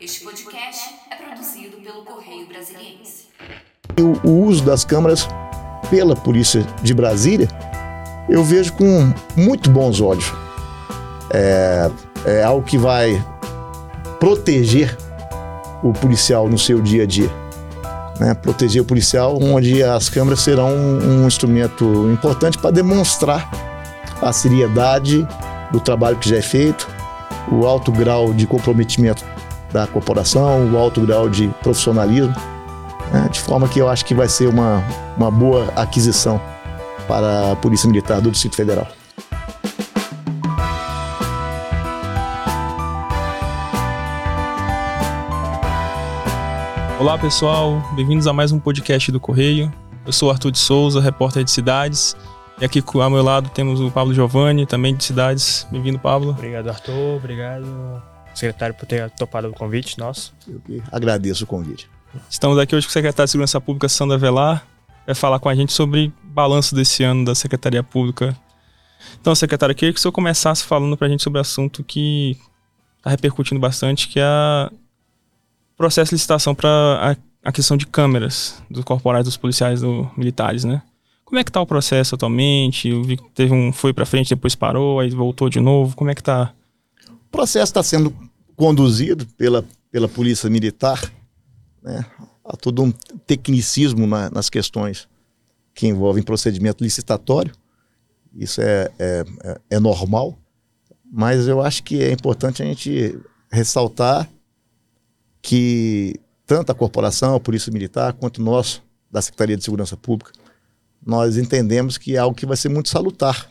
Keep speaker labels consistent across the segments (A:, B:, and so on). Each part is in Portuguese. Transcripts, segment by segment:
A: Este podcast é produzido pelo Correio Brasiliense.
B: O, o uso das câmeras pela Polícia de Brasília, eu vejo com muito bons olhos. É, é algo que vai proteger o policial no seu dia a dia. Né? Proteger o policial, onde as câmeras serão um, um instrumento importante para demonstrar a seriedade do trabalho que já é feito, o alto grau de comprometimento da corporação, o alto grau de profissionalismo, né? de forma que eu acho que vai ser uma, uma boa aquisição para a Polícia Militar do Distrito Federal.
C: Olá pessoal, bem-vindos a mais um podcast do Correio. Eu sou Arthur de Souza, repórter de cidades. E aqui ao meu lado temos o Pablo Giovanni, também de cidades. Bem-vindo, Pablo.
D: Obrigado, Arthur. Obrigado, secretário, por ter topado o convite nosso.
B: Eu que agradeço o convite.
C: Estamos aqui hoje com o secretário de Segurança Pública, Sandra Velar. Vai falar com a gente sobre balanço desse ano da Secretaria Pública. Então, secretário, eu queria que o senhor começasse falando para a gente sobre o assunto que está repercutindo bastante, que é a processo de licitação para a, a, questão de câmeras dos corporais dos policiais do, militares, né? Como é que está o processo atualmente? Eu vi que teve um foi para frente, depois parou, aí voltou de novo. Como é que está?
B: Processo está sendo conduzido pela, pela Polícia Militar, né? Há todo um tecnicismo na, nas questões que envolvem procedimento licitatório. Isso é, é, é, é normal, mas eu acho que é importante a gente ressaltar que tanto a corporação, a Polícia Militar, quanto nós, da Secretaria de Segurança Pública, nós entendemos que é algo que vai ser muito salutar.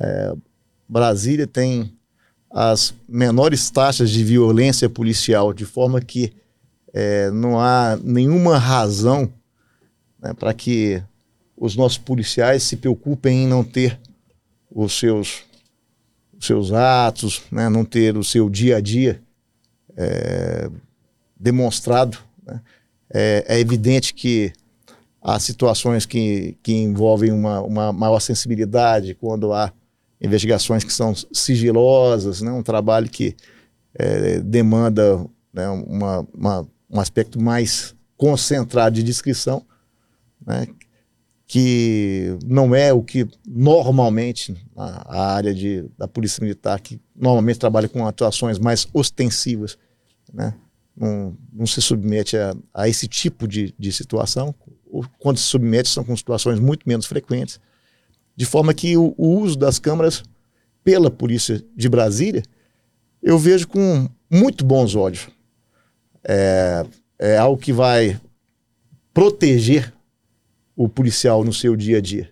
B: É, Brasília tem as menores taxas de violência policial, de forma que é, não há nenhuma razão né, para que os nossos policiais se preocupem em não ter os seus, os seus atos, né, não ter o seu dia a dia é, demonstrado. Né? É, é, evidente que há situações que, que envolvem uma, uma maior sensibilidade, quando há investigações que são sigilosas, né? um trabalho que é, demanda né, uma, uma, um aspecto mais concentrado de descrição, né? que não é o que normalmente a, área de, da Polícia Militar, que normalmente trabalha com atuações mais ostensivas, né? não, não se submete a, a esse tipo de, de situação. Quando se submete, são com situações muito menos frequentes. De forma que o, o uso das câmaras pela Polícia de Brasília, eu vejo com muito bons olhos. É, é algo que vai proteger o policial no seu dia a dia.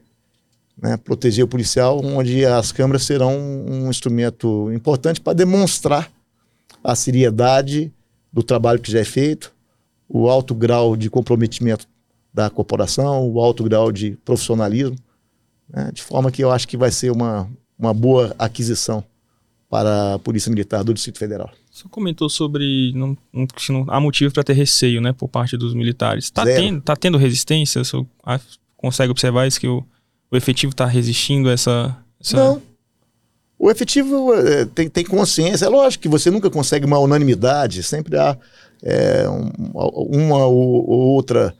B: Né? Proteger o policial, onde as câmeras serão um instrumento importante para demonstrar a seriedade do trabalho que já é feito, o alto grau de comprometimento da corporação, o alto grau de profissionalismo, né? de forma que eu acho que vai ser uma, uma boa aquisição para a Polícia Militar do Distrito Federal.
C: Você comentou sobre não, não, não há motivo para ter receio, né, por parte dos militares. Está tendo, tá tendo resistência? Você consegue observar isso que o, o efetivo está resistindo a essa, essa,
B: Não. O efetivo é, tem, tem, consciência. É lógico que você nunca consegue uma unanimidade, sempre há é, um, uma ou outra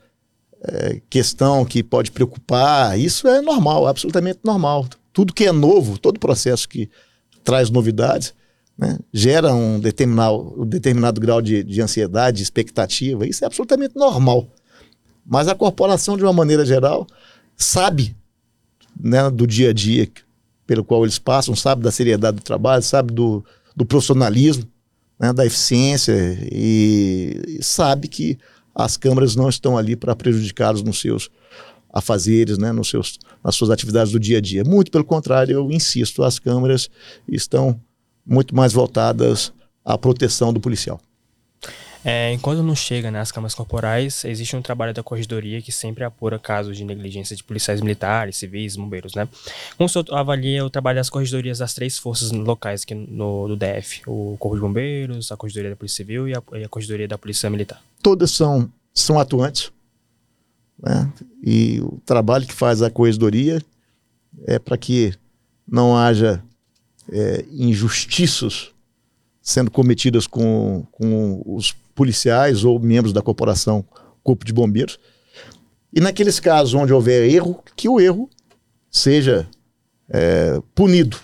B: é, questão que pode preocupar. Isso é normal, absolutamente normal. Tudo que é novo, todo processo que traz novidades, né, gera um determinado, um determinado grau de, de ansiedade, de expectativa. Isso é absolutamente normal. Mas a corporação, de uma maneira geral, sabe né, do dia a dia pelo qual eles passam, sabe da seriedade do trabalho, sabe do, do profissionalismo, né, da eficiência e, e, sabe que as câmaras não estão ali para prejudicá-los nos seus afazeres, né, nos seus, nas suas atividades do dia a dia. Muito pelo contrário, eu insisto, as câmaras estão muito mais voltadas à proteção do policial.
D: É, enquanto não chega nas né, câmaras corporais, existe um trabalho da corregedoria que sempre apura casos de negligência de policiais militares, civis, bombeiros, né? Como senhor avalia o trabalho das corregedorias das três forças locais aqui no, do DF? O Corpo de Bombeiros, a Corregedoria da Polícia Civil e a, e a Corregedoria da Polícia Militar?
B: Todas são, são atuantes, né? E o trabalho que faz a corregedoria é para que não haja é, injustiças sendo cometidas com, com os policiais ou membros da corporação Corpo de Bombeiros. E naqueles casos onde houver erro, que o erro seja é, punido,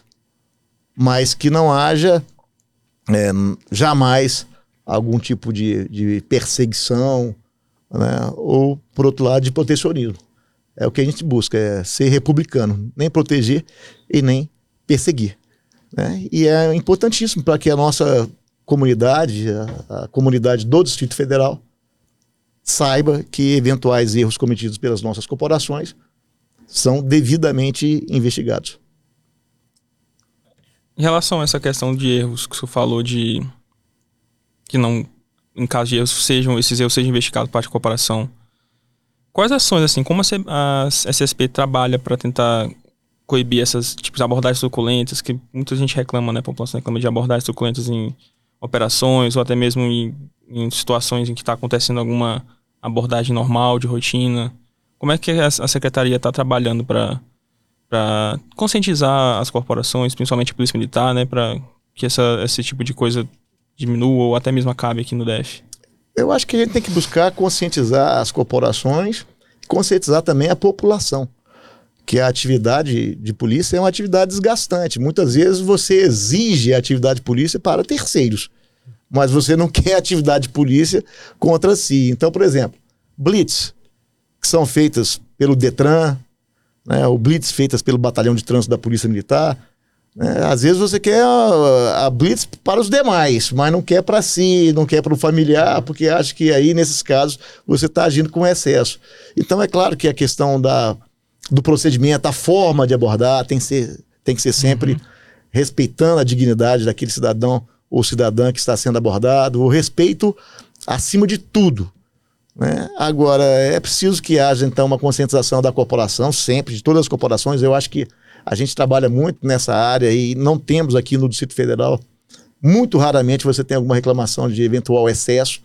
B: mas que não haja é, jamais algum tipo de, de perseguição, né? ou, por outro lado, de protecionismo. É o que a gente busca, é ser republicano, nem proteger e nem perseguir. Né? E é importantíssimo para que a nossa comunidade, a, a, comunidade do Distrito Federal, saiba que eventuais erros cometidos pelas nossas corporações são devidamente investigados.
C: Em relação a essa questão de erros que você falou de que não, em caso de erros, sejam, esses erros sejam investigados por parte da corporação, quais ações, assim, como a SSP trabalha para tentar coibir essas tipos de abordagens suculentas, que muita gente reclama, né? A população reclama de abordagens suculentas em operações ou até mesmo em, em situações em que está acontecendo alguma abordagem normal, de rotina. Como é que a, a secretaria está trabalhando para para conscientizar as corporações, principalmente a polícia militar, né, para que essa, esse tipo de coisa diminua ou até mesmo acabe aqui no DF?
B: Eu acho que a gente tem que buscar conscientizar as corporações, conscientizar também a população que a atividade de polícia é uma atividade desgastante. Muitas vezes você exige a atividade de polícia para terceiros, mas você não quer atividade de polícia contra si. Então, por exemplo, blitz, que são feitas pelo Detran, né, ou blitz feitas pelo Batalhão de Trânsito da Polícia Militar. Né, às vezes você quer a, a blitz para os demais, mas não quer para si, não quer para o familiar, porque acha que aí, nesses casos, você está agindo com excesso. Então, é claro que a questão da do procedimento, a forma de abordar tem que ser, tem que ser sempre uhum. respeitando a dignidade daquele cidadão ou cidadã que está sendo abordado, o respeito acima de tudo. Né? Agora, é preciso que haja então uma conscientização da corporação, sempre, de todas as corporações. Eu acho que a gente trabalha muito nessa área e não temos aqui no Distrito Federal. Muito raramente você tem alguma reclamação de eventual excesso.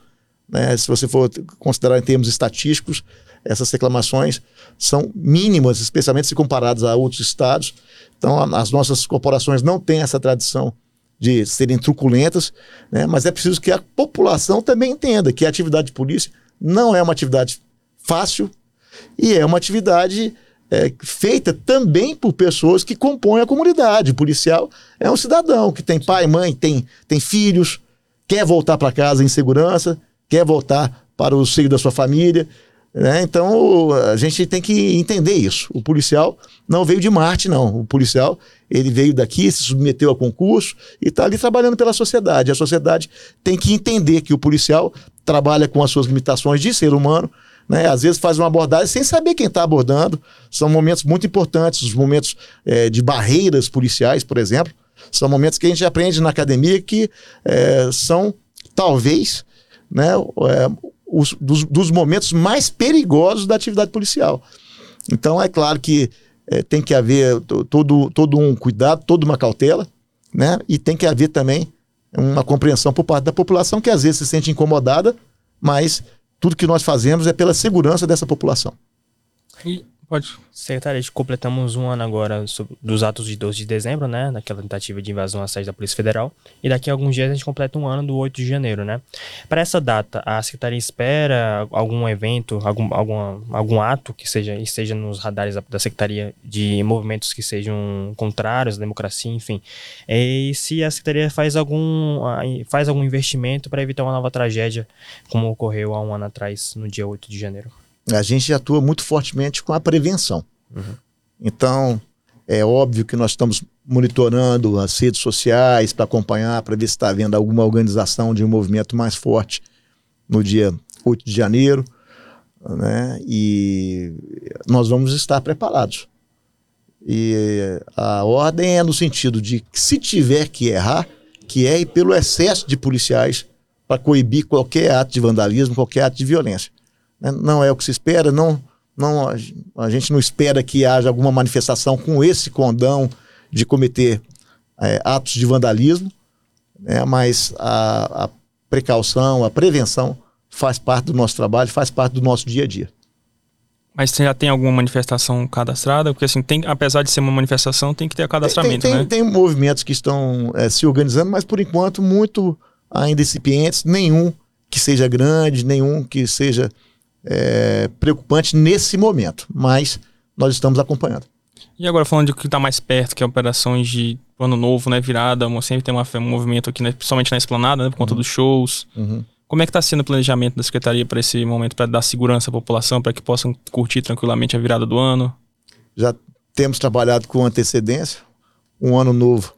B: Né? Se você for considerar em termos estatísticos, essas reclamações são mínimas, especialmente se comparadas a outros estados. Então, as nossas corporações não têm essa tradição de serem truculentas, né? mas é preciso que a população também entenda que a atividade de polícia não é uma atividade fácil e é uma atividade é, feita também por pessoas que compõem a comunidade. O policial é um cidadão que tem pai, mãe, tem, tem filhos, quer voltar para casa em segurança, quer voltar para o seio da sua família. Né? Então a gente tem que entender isso. O policial não veio de Marte, não. O policial ele veio daqui, se submeteu a concurso e está ali trabalhando pela sociedade. A sociedade tem que entender que o policial trabalha com as suas limitações de ser humano. Né? Às vezes faz uma abordagem sem saber quem está abordando. São momentos muito importantes, os momentos é, de barreiras policiais, por exemplo. São momentos que a gente aprende na academia que é, são, talvez, né, é, os, dos, dos, momentos mais perigosos da atividade policial. Então, é claro que é, tem que haver todo, todo um cuidado, toda uma cautela, né? E tem que haver também uma compreensão por parte da população que às vezes se sente incomodada, mas tudo que nós fazemos é pela segurança dessa população.
D: E Pode. Secretário, completamos um ano agora dos atos de 12 de dezembro, né? Naquela tentativa de invasão à sede da Polícia Federal. E daqui a alguns dias a gente completa um ano do 8 de janeiro, né? Para essa data, a Secretaria espera algum evento, algum, algum, algum ato que seja esteja nos radares da, da Secretaria de movimentos que sejam contrários à democracia, enfim. E se a Secretaria faz algum, faz algum investimento para evitar uma nova tragédia, como ocorreu há um ano atrás, no dia 8 de janeiro
B: a gente atua muito fortemente com a prevenção. Uhum. Então, é óbvio que nós estamos monitorando as redes sociais para acompanhar, para ver se está havendo alguma organização de um movimento mais forte no dia 8 de janeiro. Né? E nós vamos estar preparados. E a ordem é no sentido de que, se tiver que errar, que é pelo excesso de policiais para coibir qualquer ato de vandalismo, qualquer ato de violência. Né? Não é o que se espera, não, não, a gente não espera que haja alguma manifestação com esse condão de cometer é, atos de vandalismo, né? mas a, a precaução, a prevenção faz parte do nosso trabalho, faz parte do nosso dia a dia.
C: Mas você já tem alguma manifestação cadastrada? Porque assim, tem, apesar de ser uma manifestação, tem que ter cadastramento,
B: tem, tem,
C: né?
B: Tem movimentos que estão é, se organizando, mas por enquanto muito ainda incipientes, nenhum que seja grande, nenhum que seja é, preocupante nesse momento. Mas nós estamos acompanhando.
C: E agora falando de o que está mais perto, que é operações de ano novo, né, virada, sempre tem uma, um movimento aqui, né, principalmente na esplanada, né, por conta uhum. dos shows.
B: Uhum.
C: Como é que está sendo o planejamento da Secretaria para esse momento, para dar segurança à população, para que possam curtir tranquilamente a virada do ano?
B: Já temos trabalhado com antecedência. Um ano novo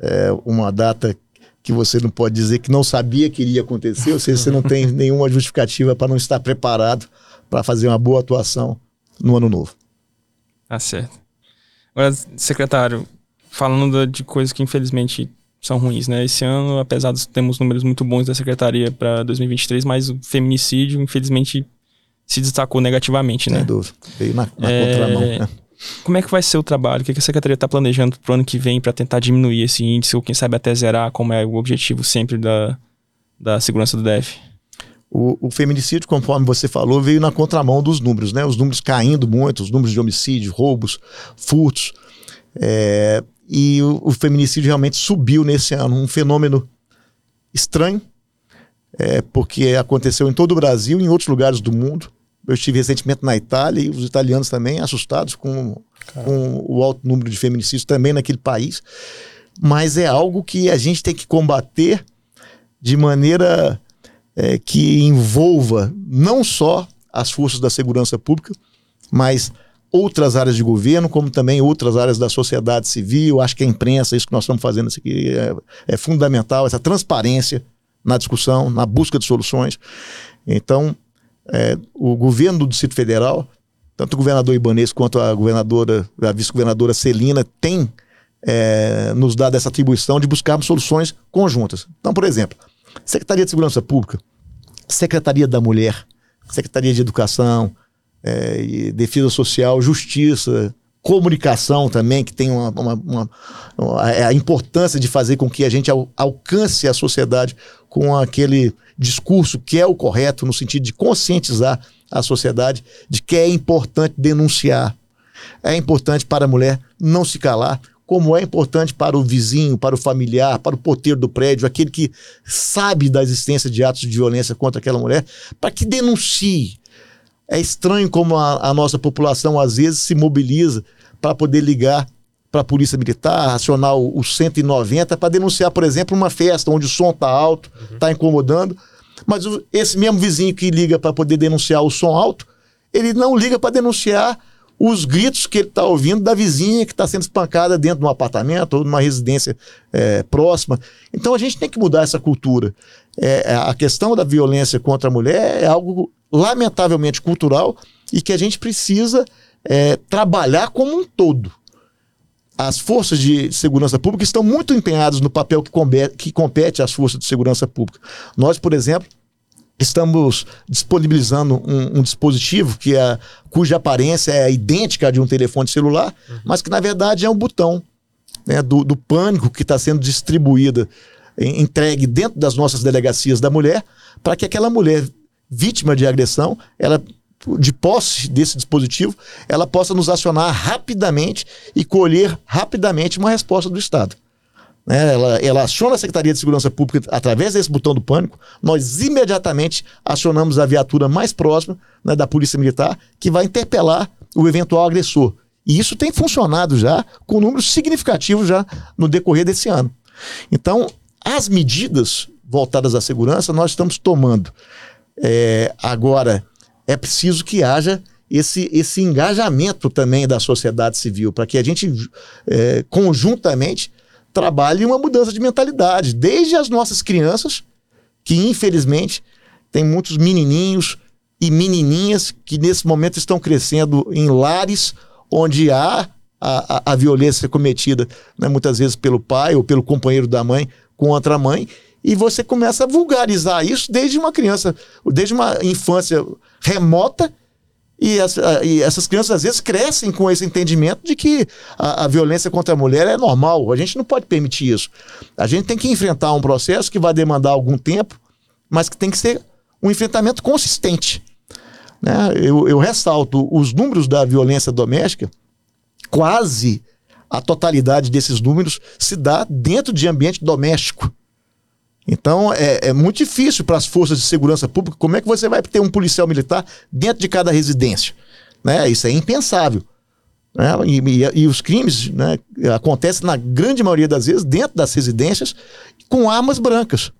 B: é uma data que você não pode dizer que não sabia que iria acontecer, ou seja, você não tem nenhuma justificativa para não estar preparado para fazer uma boa atuação no ano novo.
C: Tá certo. Agora, secretário, falando de coisas que infelizmente são ruins, né? Esse ano, apesar de termos números muito bons da secretaria para 2023, mas o feminicídio, infelizmente, se destacou negativamente, né?
B: Sem dúvida. Veio na, na é... contramão, né?
C: Como é que vai ser o trabalho? O que a secretaria está planejando para o ano que vem para tentar diminuir esse índice, ou quem sabe até zerar, como é o objetivo sempre da, da segurança do DF?
B: O, o, feminicídio, conforme você falou, veio na contramão dos números, né? Os números caindo muito, os números de homicídio, roubos, furtos. É, e o, o, feminicídio realmente subiu nesse ano, um fenômeno estranho, é, porque aconteceu em todo o Brasil e em outros lugares do mundo. Eu estive recentemente na Itália e os italianos também assustados com, com o alto número de feminicídios também naquele país. Mas é algo que a gente tem que combater de maneira é, que envolva não só as forças da segurança pública, mas outras áreas de governo, como também outras áreas da sociedade civil. Acho que a imprensa, isso que nós estamos fazendo aqui, é, é fundamental, essa transparência na discussão, na busca de soluções. Então, é, o governo do Distrito Federal, tanto o governador Ibanez quanto a governadora, a vice-governadora Celina, tem é, nos dado essa atribuição de buscarmos soluções conjuntas. Então, por exemplo, Secretaria de Segurança Pública, Secretaria da Mulher, Secretaria de Educação, é, Defesa Social, Justiça, comunicação também, que tem uma, uma, uma, uma, é a importância de fazer com que a gente al, alcance a sociedade com aquele discurso que é o correto, no sentido de conscientizar a sociedade de que é importante denunciar. É importante para a mulher não se calar, como é importante para o vizinho, para o familiar, para o porteiro do prédio, aquele que sabe da existência de atos de violência contra aquela mulher, para que denuncie. É estranho como a, a nossa população às vezes se mobiliza para poder ligar para a Polícia Militar, acionar o, o 190 para denunciar, por exemplo, uma festa onde o som está alto, está uhum. incomodando. Mas o, esse mesmo vizinho que liga para poder denunciar o som alto, ele não liga para denunciar os gritos que ele está ouvindo da vizinha que está sendo espancada dentro de um apartamento ou de uma residência é, próxima. Então a gente tem que mudar essa cultura. É, a questão da violência contra a mulher é algo lamentavelmente cultural e que a gente precisa é, trabalhar como um todo. As forças de segurança pública estão muito empenhadas no papel que compete, que compete às forças de segurança pública. Nós, por exemplo, estamos disponibilizando um, um, dispositivo que é, cuja aparência é idêntica à de um telefone celular, uhum. mas que na verdade é um botão né, do, do pânico que está sendo distribuída, entregue dentro das nossas delegacias da mulher, para que aquela mulher vítima de agressão, ela de posse desse dispositivo, ela possa nos acionar rapidamente e colher rapidamente uma resposta do Estado. Né? Ela, ela aciona a Secretaria de Segurança Pública através desse botão do pânico, nós imediatamente acionamos a viatura mais próxima né, da Polícia Militar, que vai interpelar o eventual agressor. E isso tem funcionado já com números significativos já no decorrer desse ano. Então, as medidas voltadas à segurança nós estamos tomando. É, agora, é preciso que haja esse, esse engajamento também da sociedade civil, para que a gente é, conjuntamente trabalhe uma mudança de mentalidade, desde as nossas crianças, que infelizmente tem muitos menininhos e menininhas que nesse momento estão crescendo em lares onde há a, a, a violência cometida, né, muitas vezes pelo pai ou pelo companheiro da mãe contra a mãe, e você começa a vulgarizar isso desde uma criança, desde uma infância remota. E, as, e essas crianças às vezes crescem com esse entendimento de que a, a, violência contra a mulher é normal. A gente não pode permitir isso. A gente tem que enfrentar um processo que vai demandar algum tempo, mas que tem que ser um enfrentamento consistente. Né? Eu, eu ressalto os números da violência doméstica, quase a totalidade desses números se dá dentro de ambiente doméstico. Então é, é muito difícil para as forças de segurança pública. Como é que você vai ter um policial militar dentro de cada residência? Né? Isso é impensável. Né? E, e, e, os crimes né, acontecem, na grande maioria das vezes, dentro das residências, com armas brancas.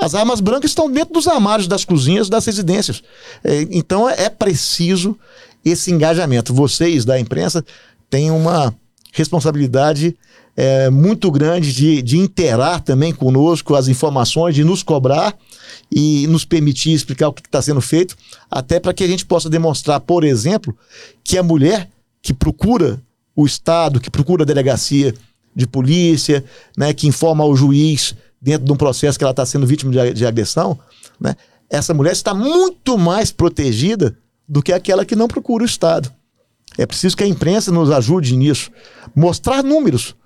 B: As armas brancas estão dentro dos armários das cozinhas das residências. É, então é preciso esse engajamento. Vocês da imprensa têm uma responsabilidade é, muito grande de, de interar também conosco as informações, de nos cobrar e nos permitir explicar o que está sendo feito, até para que a gente possa demonstrar, por exemplo, que a mulher que procura o Estado, que procura a delegacia de polícia, né, que informa ao juiz dentro de um processo que ela está sendo vítima de, de agressão, né, essa mulher está muito mais protegida do que aquela que não procura o Estado. É preciso que a imprensa nos ajude nisso. Mostrar números.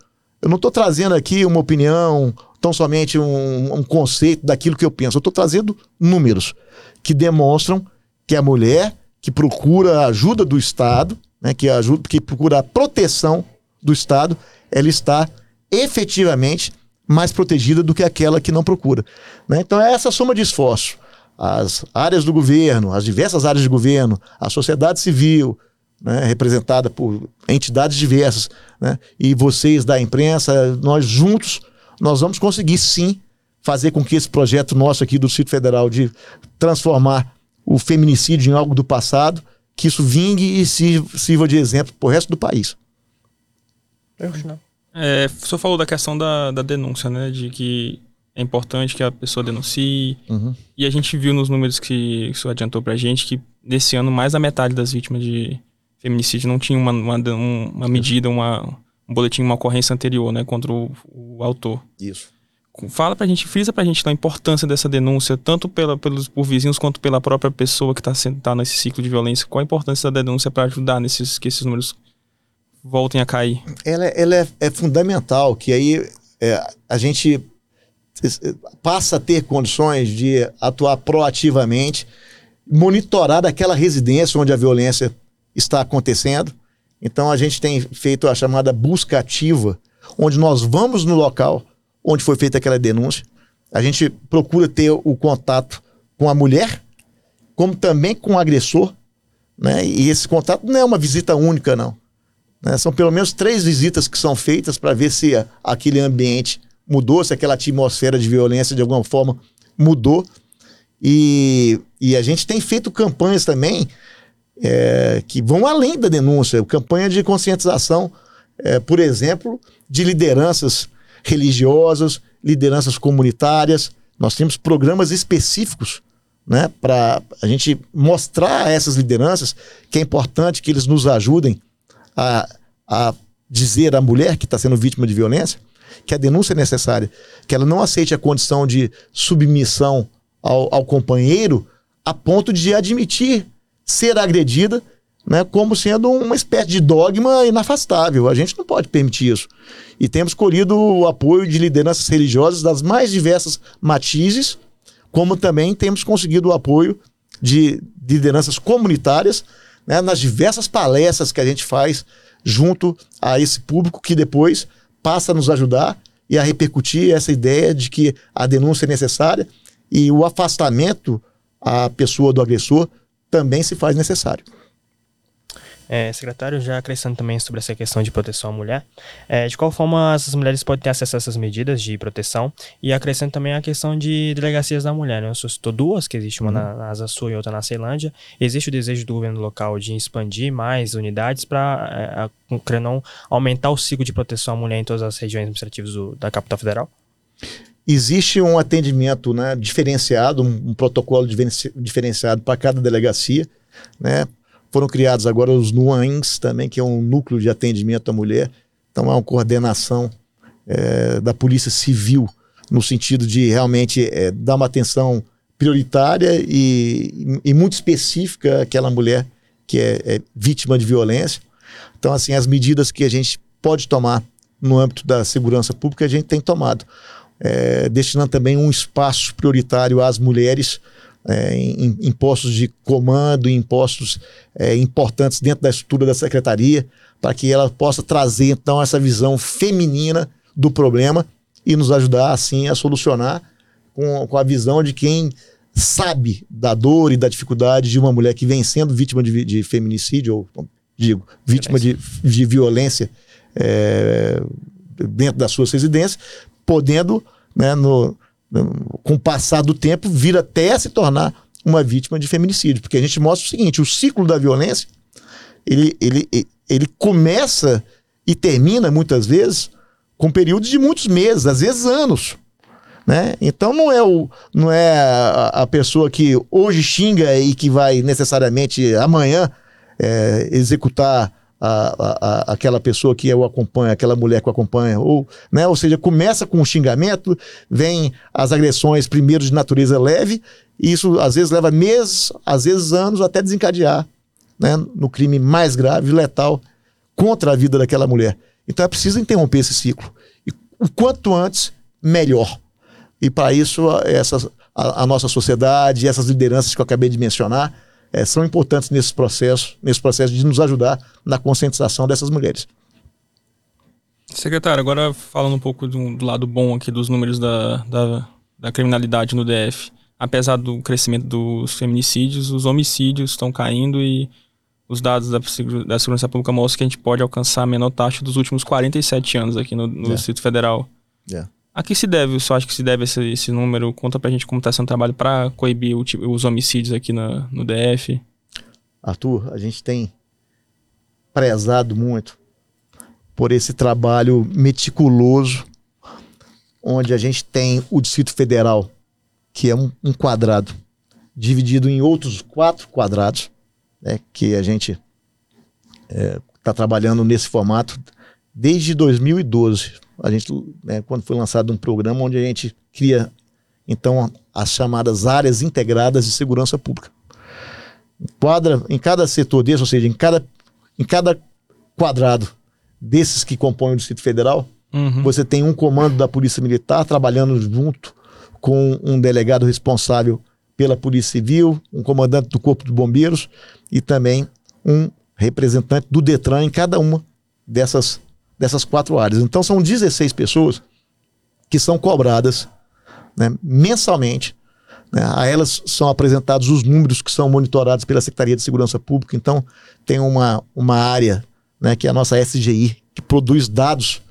B: Eu não estou trazendo aqui uma opinião, tão somente um, um conceito daquilo que eu penso. Eu estou trazendo números que demonstram que a mulher que procura a ajuda do Estado, né, que, ajuda, que procura a proteção do Estado, ela está efetivamente mais protegida do que aquela que não procura. Né? Então é essa soma de esforço. As áreas do governo, as diversas áreas de governo, a sociedade civil, né, representada por entidades diversas, né, e vocês da imprensa, nós juntos, nós vamos conseguir sim fazer com que esse projeto nosso aqui do Distrito Federal de transformar o feminicídio em algo do passado, que isso vingue e sirva de exemplo para o resto do país.
C: É, o senhor falou da questão da, da denúncia, né? De que é importante que a pessoa denuncie. Uhum. E a gente viu nos números que isso adiantou pra gente que nesse ano mais da metade das vítimas de feminicídio não tinha uma, uma, uma medida, uma, um boletim, uma ocorrência anterior, né, contra o, o autor.
B: Isso.
C: Fala pra gente, frisa pra gente a importância dessa denúncia, tanto pela, pelos, por vizinhos quanto pela própria pessoa que está tá nesse ciclo de violência. Qual a importância da denúncia para ajudar nesses, que esses números voltem a cair?
B: Ela, ela é, é fundamental, que aí é, a gente passa a ter condições de atuar proativamente, monitorar aquela residência onde a violência está acontecendo. Então a gente tem feito a chamada busca ativa, onde nós vamos no local onde foi feita aquela denúncia. A gente procura ter o contato com a mulher, como também com o agressor. Né? E esse contato não é uma visita única, não. Né? São pelo menos três visitas que são feitas para ver se aquele ambiente mudou, se aquela atmosfera de violência de alguma forma mudou. E, e a gente tem feito campanhas também é, que vão além da denúncia, campanha de conscientização, é, por exemplo, de lideranças religiosas, lideranças comunitárias. Nós temos programas específicos né, para a gente mostrar a essas lideranças que é importante que eles nos ajudem a, a dizer à mulher que está sendo vítima de violência que a denúncia é necessária, que ela não aceite a condição de submissão ao, ao companheiro a ponto de admitir ser agredida né, como sendo uma espécie de dogma inafastável. A gente não pode permitir isso. E temos colhido o apoio de lideranças religiosas das mais diversas matizes, como também temos conseguido o apoio de lideranças comunitárias né, nas diversas palestras que a gente faz junto a esse público que depois passa a nos ajudar e a repercutir essa ideia de que a denúncia é necessária e o afastamento à pessoa do agressor também se faz necessário.
D: É, secretário, já acrescentando também sobre essa questão de proteção à mulher, é, de qual forma as mulheres podem ter acesso a essas medidas de proteção e acrescento também a questão de delegacias da mulher, né? Eu citou duas, que existe uma uhum. na, na Asa Sul e outra na Ceilândia. Existe o desejo do governo local de expandir mais unidades para, é, não, aumentar o ciclo de proteção à mulher em todas as regiões administrativas do, da capital federal?
B: Existe um atendimento né, diferenciado, um, um protocolo diferenciado para cada delegacia, né? Foram criados agora os NUANs também, que é um núcleo de atendimento à mulher. Então, há uma coordenação é, da Polícia Civil no sentido de realmente é, dar uma atenção prioritária e, e, muito específica àquela mulher que é, é, vítima de violência. Então, assim, as medidas que a gente pode tomar no âmbito da segurança pública, a gente tem tomado. É, destinando também um espaço prioritário às mulheres é, em, em, postos de comando, em postos é, importantes dentro da estrutura da secretaria, para que ela possa trazer então essa visão feminina do problema e nos ajudar assim a solucionar com, com a visão de quem sabe da dor e da dificuldade de uma mulher que vem sendo vítima de, de feminicídio, ou digo, vítima de, de violência é, dentro das suas residências, podendo, né, no, no, com o passar do tempo, vir até se tornar uma vítima de feminicídio. Porque a gente mostra o seguinte: o ciclo da violência ele, ele, ele começa e termina, muitas vezes, com períodos de muitos meses, às vezes anos. Né? Então não é, o, não é a, a pessoa que hoje xinga e que vai necessariamente amanhã é, executar a, a, aquela pessoa que o acompanha, aquela mulher que o acompanha, ou, né? ou seja, começa com um xingamento, vem as agressões primeiro de natureza leve, e isso às vezes leva meses, às vezes anos, até desencadear né? no crime mais grave, letal, contra a vida daquela mulher. Então é preciso interromper esse ciclo. E o quanto antes, melhor. E para isso, essa, a, a, nossa sociedade, essas lideranças que eu acabei de mencionar, é, são importantes nesse processo, nesse processo de nos ajudar na conscientização dessas mulheres.
C: Secretário, agora falando um pouco do, do lado bom aqui dos números da, da, da, criminalidade no DF. Apesar do crescimento dos feminicídios, os homicídios estão caindo e os dados da, da Segurança Pública mostram que a gente pode alcançar a menor taxa dos últimos 47 anos aqui no, no yeah. Distrito Federal. Yeah. A que se deve, só acho que se deve esse, esse número? Conta pra gente como está sendo o trabalho para coibir o, os homicídios aqui na, no DF.
B: Arthur, a gente tem prezado muito por esse trabalho meticuloso, onde a gente tem o Distrito Federal, que é um, um quadrado, dividido em outros quatro quadrados, né, que a gente está é, tá trabalhando nesse formato desde 2012. A gente, né, quando foi lançado um programa onde a gente cria, então, as chamadas áreas integradas de segurança pública. Quadra, em cada setor desse, ou seja, em cada, em cada quadrado desses que compõem o Distrito Federal, uhum. você tem um comando da Polícia Militar trabalhando junto com um delegado responsável pela Polícia Civil, um comandante do Corpo de Bombeiros e também um representante do Detran em cada uma dessas, dessas quatro áreas. Então são 16 pessoas que são cobradas né, mensalmente. Né, a elas são apresentados os números que são monitorados pela Secretaria de Segurança Pública. Então tem uma, uma área né, que é a nossa SGI, que produz dados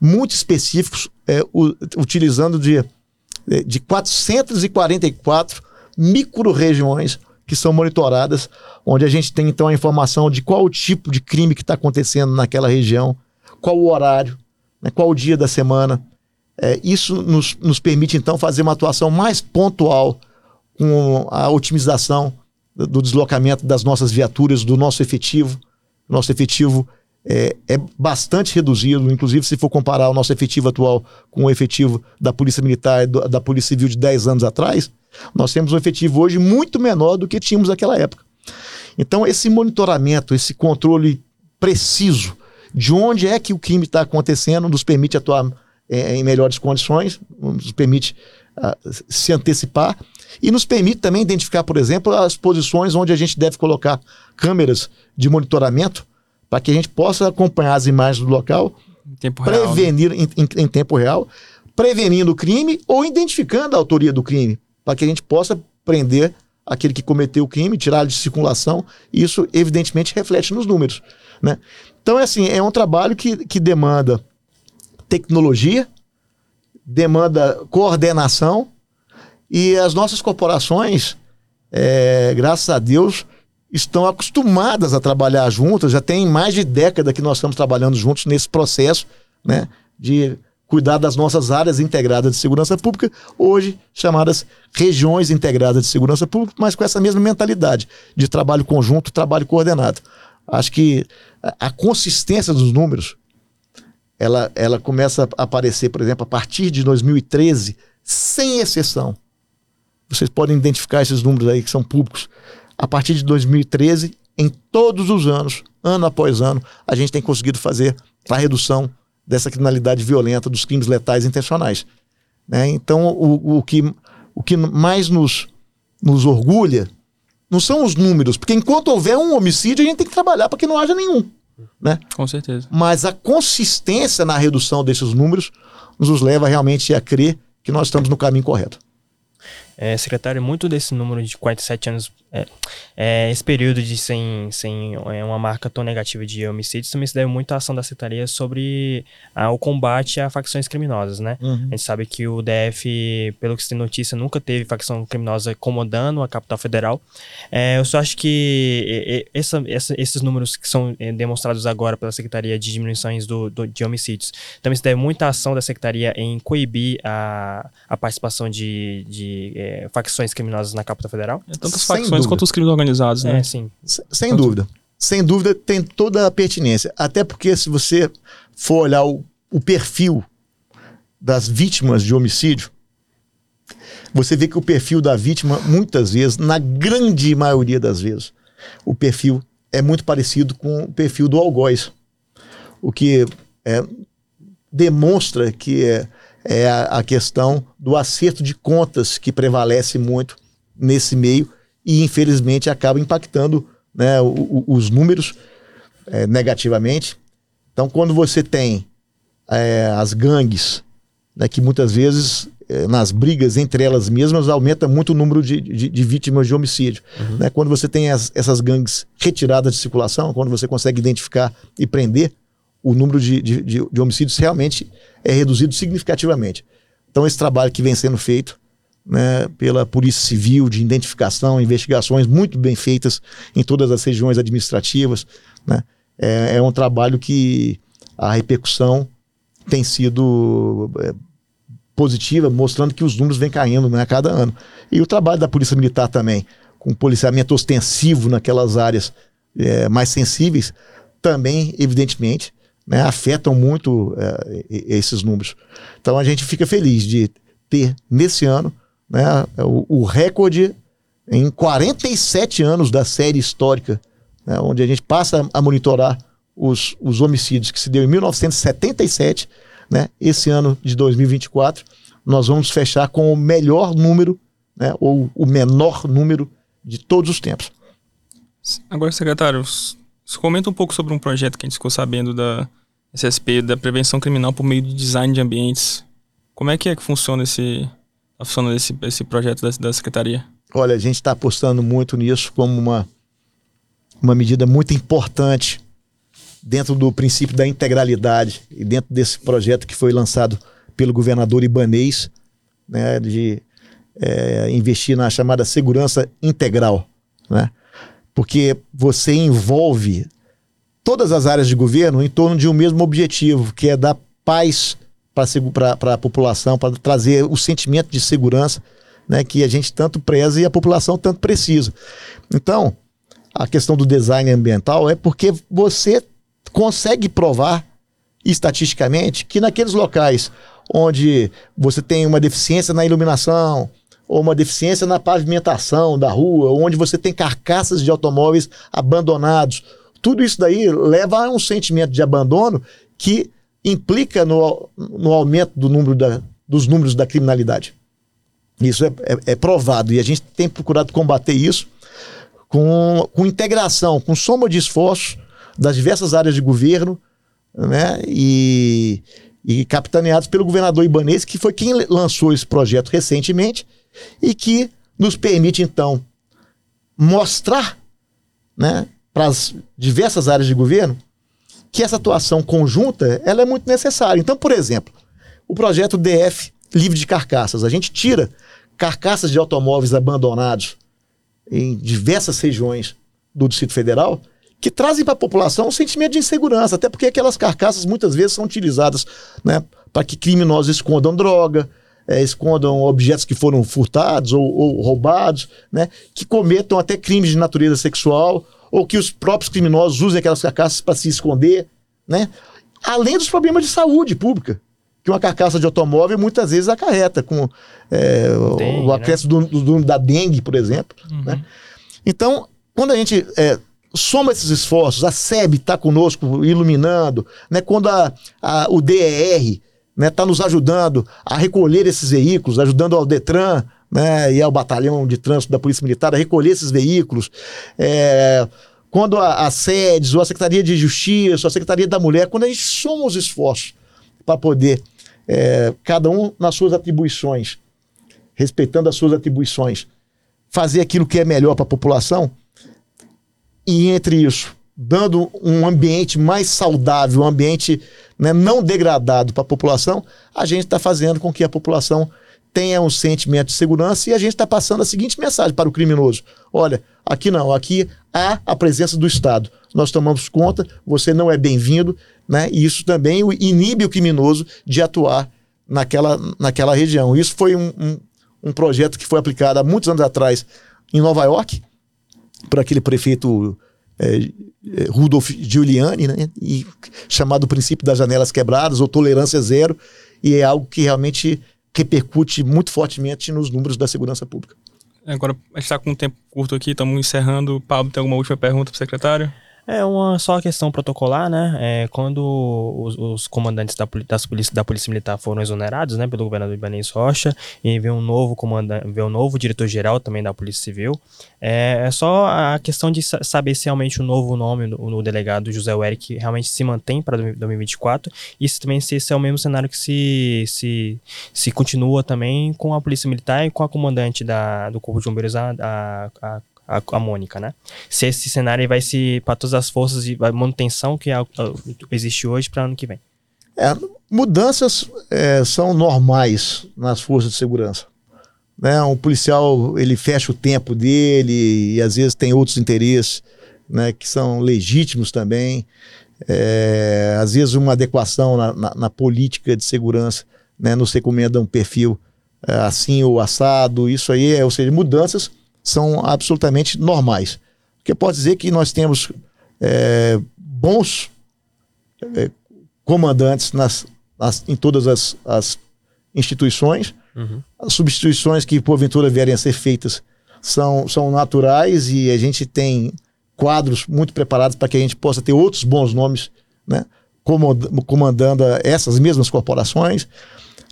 B: muito específicos, é, o, utilizando de, de 444 micro-regiões que são monitoradas, onde a gente tem então a informação de qual o tipo de crime que está acontecendo naquela região, qual o horário, né, qual o dia da semana. É, isso nos, nos permite então fazer uma atuação mais pontual com a otimização do deslocamento das nossas viaturas, do nosso efetivo. Nosso efetivo é, é, bastante reduzido, inclusive se for comparar o nosso efetivo atual com o efetivo da Polícia Militar e da Polícia Civil de 10 anos atrás, nós temos um efetivo hoje muito menor do que tínhamos naquela época. Então, esse monitoramento, esse controle preciso de onde é que o crime está acontecendo nos permite atuar é, em melhores condições, nos permite uh, se antecipar e nos permite também identificar, por exemplo, as posições onde a gente deve colocar câmeras de monitoramento para que a gente possa acompanhar as imagens do local, prevenir real, né? em, em, em tempo real, prevenindo o crime ou identificando a autoria do crime para que a gente possa prender aquele que cometeu o crime, tirar de circulação, isso evidentemente reflete nos números. Né? Então é assim, é um trabalho que, que demanda tecnologia, demanda coordenação, e as nossas corporações, é, graças a Deus, estão acostumadas a trabalhar juntas, já tem mais de década que nós estamos trabalhando juntos nesse processo né, de cuidar das nossas áreas integradas de segurança pública, hoje chamadas regiões integradas de segurança pública, mas com essa mesma mentalidade de trabalho conjunto, trabalho coordenado. Acho que a consistência dos números ela, ela começa a aparecer, por exemplo, a partir de 2013, sem exceção. Vocês podem identificar esses números aí que são públicos. A partir de 2013, em todos os anos, ano após ano, a gente tem conseguido fazer a redução dessa criminalidade violenta, dos crimes letais intencionais. Né? Então, o, o, que, o que mais nos, nos orgulha não são os números, porque enquanto houver um homicídio, a gente tem que trabalhar para que não haja nenhum. Né?
C: Com certeza.
B: Mas a consistência na redução desses números nos leva realmente a crer que nós estamos no caminho correto.
D: É, secretário, muito desse número de 47 anos, é, é, esse período de sem, sem é, uma marca tão negativa de homicídios também se deve muito à ação da Secretaria sobre a, o combate a facções criminosas, né?
B: Uhum.
D: A gente sabe que o DF, pelo que se tem notícia, nunca teve facção criminosa incomodando a capital federal. É, eu só acho que essa, essa, esses números que são é, demonstrados agora pela Secretaria de Diminuições do, do, de Homicídios também se deve muito à ação da Secretaria em coibir a, a participação de, de é, facções criminosas na capital federal?
C: É, tantas Sem dúvida. quanto os crimes organizados, né?
D: É, sim.
B: Sem Tanto... dúvida. Sem dúvida, tem toda a pertinência. Até porque, se você for olhar o, o perfil das vítimas de homicídio, você vê que o perfil da vítima, muitas vezes, na grande maioria das vezes, o perfil é muito parecido com o perfil do algoz. O que é, demonstra que é, é a, a questão do acerto de contas que prevalece muito nesse meio e, infelizmente, acaba impactando né, o, o, os números é, negativamente. Então, quando você tem é, as gangues, né, que muitas vezes é, nas brigas entre elas mesmas aumenta muito o número de, de, de vítimas de homicídio. Uhum. Né? Quando você tem as, essas gangues retiradas de circulação, quando você consegue identificar e prender, o número de, de, de homicídios realmente é reduzido significativamente. Então, esse trabalho que vem sendo feito né, pela Polícia Civil de identificação, investigações muito bem feitas em todas as regiões administrativas, né, é, é um trabalho que a repercussão tem sido é, positiva, mostrando que os números vêm caindo né, a cada ano. E o trabalho da Polícia Militar também, com policiamento ostensivo naquelas áreas é, mais sensíveis, também, evidentemente, né, afetam muito é, esses números. Então a gente fica feliz de ter, nesse ano, né, o, recorde em 47 anos da série histórica, né, onde a gente passa a monitorar os, os homicídios que se deu em 1977, né, esse ano de 2024, nós vamos fechar com o melhor número, né, ou o menor número de todos os tempos.
C: Agora, secretário, comenta um pouco sobre um projeto que a gente ficou sabendo da SSP, da prevenção criminal por meio de design de ambientes. Como é que é que funciona esse, tá funcionando esse, esse projeto da, da Secretaria?
B: Olha, a gente está apostando muito nisso como uma, uma medida muito importante dentro do princípio da integralidade e dentro desse projeto que foi lançado pelo governador Ibanês, né, de é, investir na chamada segurança integral, né? Porque você envolve todas as áreas de governo em torno de um mesmo objetivo, que é dar paz para a população, para trazer o sentimento de segurança né, que a gente tanto preza e a população tanto precisa. Então, a questão do design ambiental é porque você consegue provar estatisticamente que naqueles locais onde você tem uma deficiência na iluminação, ou uma deficiência na pavimentação da rua, onde você tem carcaças de automóveis abandonados, tudo isso daí leva a um sentimento de abandono que implica no, no aumento do número da, dos números da criminalidade. Isso é, é, é, provado e a gente tem procurado combater isso com, com integração, com soma de esforços das diversas áreas de governo né, e, e capitaneados pelo governador Ibanez, que foi quem lançou esse projeto recentemente e que nos permite, então, mostrar né, para as diversas áreas de governo que essa atuação conjunta ela é muito necessária. Então, por exemplo, o projeto DF livre de carcaças. A gente tira carcaças de automóveis abandonados em diversas regiões do Distrito Federal que trazem para a população um sentimento de insegurança, até porque aquelas carcaças muitas vezes são utilizadas né, para que criminosos escondam droga, é, escondam objetos que foram furtados ou, ou roubados, né, que cometam até crimes de natureza sexual ou que os próprios criminosos usem aquelas carcaças para se esconder, né? Além dos problemas de saúde pública, que uma carcaça de automóvel muitas vezes acarreta, com é, dengue, o acréscimo né? do, do, da dengue, por exemplo. Uhum. Né? Então, quando a gente é, soma esses esforços, a SEB está conosco iluminando, né? quando a, a, o DER está né, nos ajudando a recolher esses veículos, ajudando ao Detran né, e ao batalhão de trânsito da Polícia Militar a recolher esses veículos. É, quando a, a SEDES, ou a Secretaria de Justiça, ou a Secretaria da Mulher, quando a gente soma os esforços para poder, é, cada um nas suas atribuições, respeitando as suas atribuições, fazer aquilo que é melhor para a população, e entre isso, dando um ambiente mais saudável, um ambiente né, não degradado para a população, a gente está fazendo com que a população tenha um sentimento de segurança e a gente está passando a seguinte mensagem para o criminoso: olha, aqui não, aqui há a presença do Estado. Nós tomamos conta, você não é bem-vindo, né? E isso também inibe o criminoso de atuar naquela, naquela região. Isso foi um, um, um projeto que foi aplicado há muitos anos atrás em Nova York, por aquele prefeito é, é Rudolf Giuliani, né? E chamado princípio das janelas quebradas ou tolerância zero, e é algo que realmente repercute muito fortemente nos números da segurança pública.
C: Agora, a gente está com um tempo curto aqui, estamos encerrando. Pablo, tem alguma última pergunta para o secretário?
D: É uma só questão protocolar, né? É, quando os, os comandantes da, das polícia, da Polícia Militar foram exonerados, né, pelo governador Ibanez Rocha, e veio um novo comandante, veio um novo diretor-geral também da Polícia Civil, é, é, só a questão de saber se realmente o novo nome no, no delegado José Eric realmente se mantém para 2024 e se também se esse é o mesmo cenário que se, se, se continua também com a Polícia Militar e com a comandante da, do Corpo de Bombeiros, a, a, a a, a Mônica, né? Se esse cenário vai se para todas as forças de manutenção que é, existe hoje para ano que vem.
B: É, mudanças é, são normais nas forças de segurança. Né? Um policial ele fecha o tempo dele e às vezes tem outros interesses né, que são legítimos também. É, às vezes uma adequação na, na, na política de segurança né, nos recomenda um perfil é, assim ou assado. Isso aí é, ou seja, mudanças são absolutamente normais. Porque pode dizer que nós temos é, bons é, comandantes nas, nas, em todas as, as instituições. Uhum. As substituições que porventura vierem a ser feitas são, são naturais e a gente tem quadros muito preparados para que a gente possa ter outros bons nomes né, comandando essas mesmas corporações.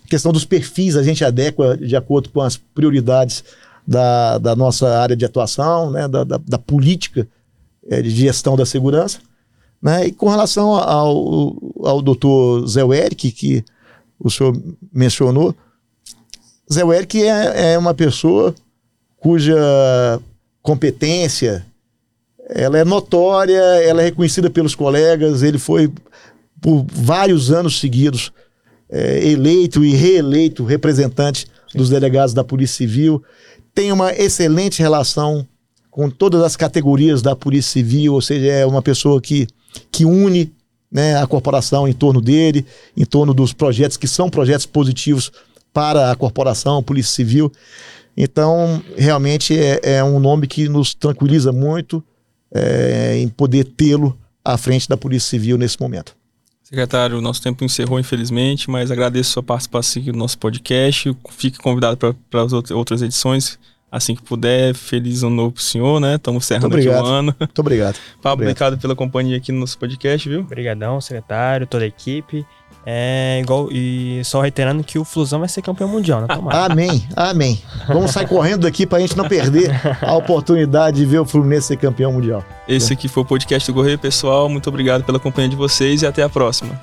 B: A questão dos perfis a gente adequa de acordo com as prioridades da, da nossa área de atuação, né, da, da, da política é, de gestão da segurança. Né? E com relação ao, ao doutor Zé Eric, que o senhor mencionou, Zé Eric é, é uma pessoa cuja competência ela é notória, ela é reconhecida pelos colegas, ele foi por vários anos seguidos é, eleito e reeleito representante dos delegados da Polícia Civil tem uma excelente relação com todas as categorias da Polícia Civil, ou seja, é uma pessoa que, que une né, a corporação em torno dele, em torno dos projetos que são projetos positivos para a corporação, a Polícia Civil. Então, realmente é, é um nome que nos tranquiliza muito é, em poder tê-lo à frente da Polícia Civil nesse momento.
C: Secretário, nosso tempo encerrou, infelizmente, mas agradeço a sua participação aqui no nosso podcast. Fique convidado para as outras edições assim que puder. Feliz ano novo pro senhor, né? Estamos encerrando aqui o ano.
B: Muito obrigado.
C: Pablo, obrigado pela companhia aqui no nosso podcast, viu?
D: Obrigadão, secretário, toda a equipe. É igual, e só reiterando que o Flusão vai ser campeão mundial, né?
B: Tomara. Amém, amém. Vamos sair correndo daqui pra gente não perder a oportunidade de ver o Fluminense ser campeão mundial.
C: Esse aqui foi o podcast do Correio, pessoal. Muito obrigado pela companhia de vocês e até a próxima.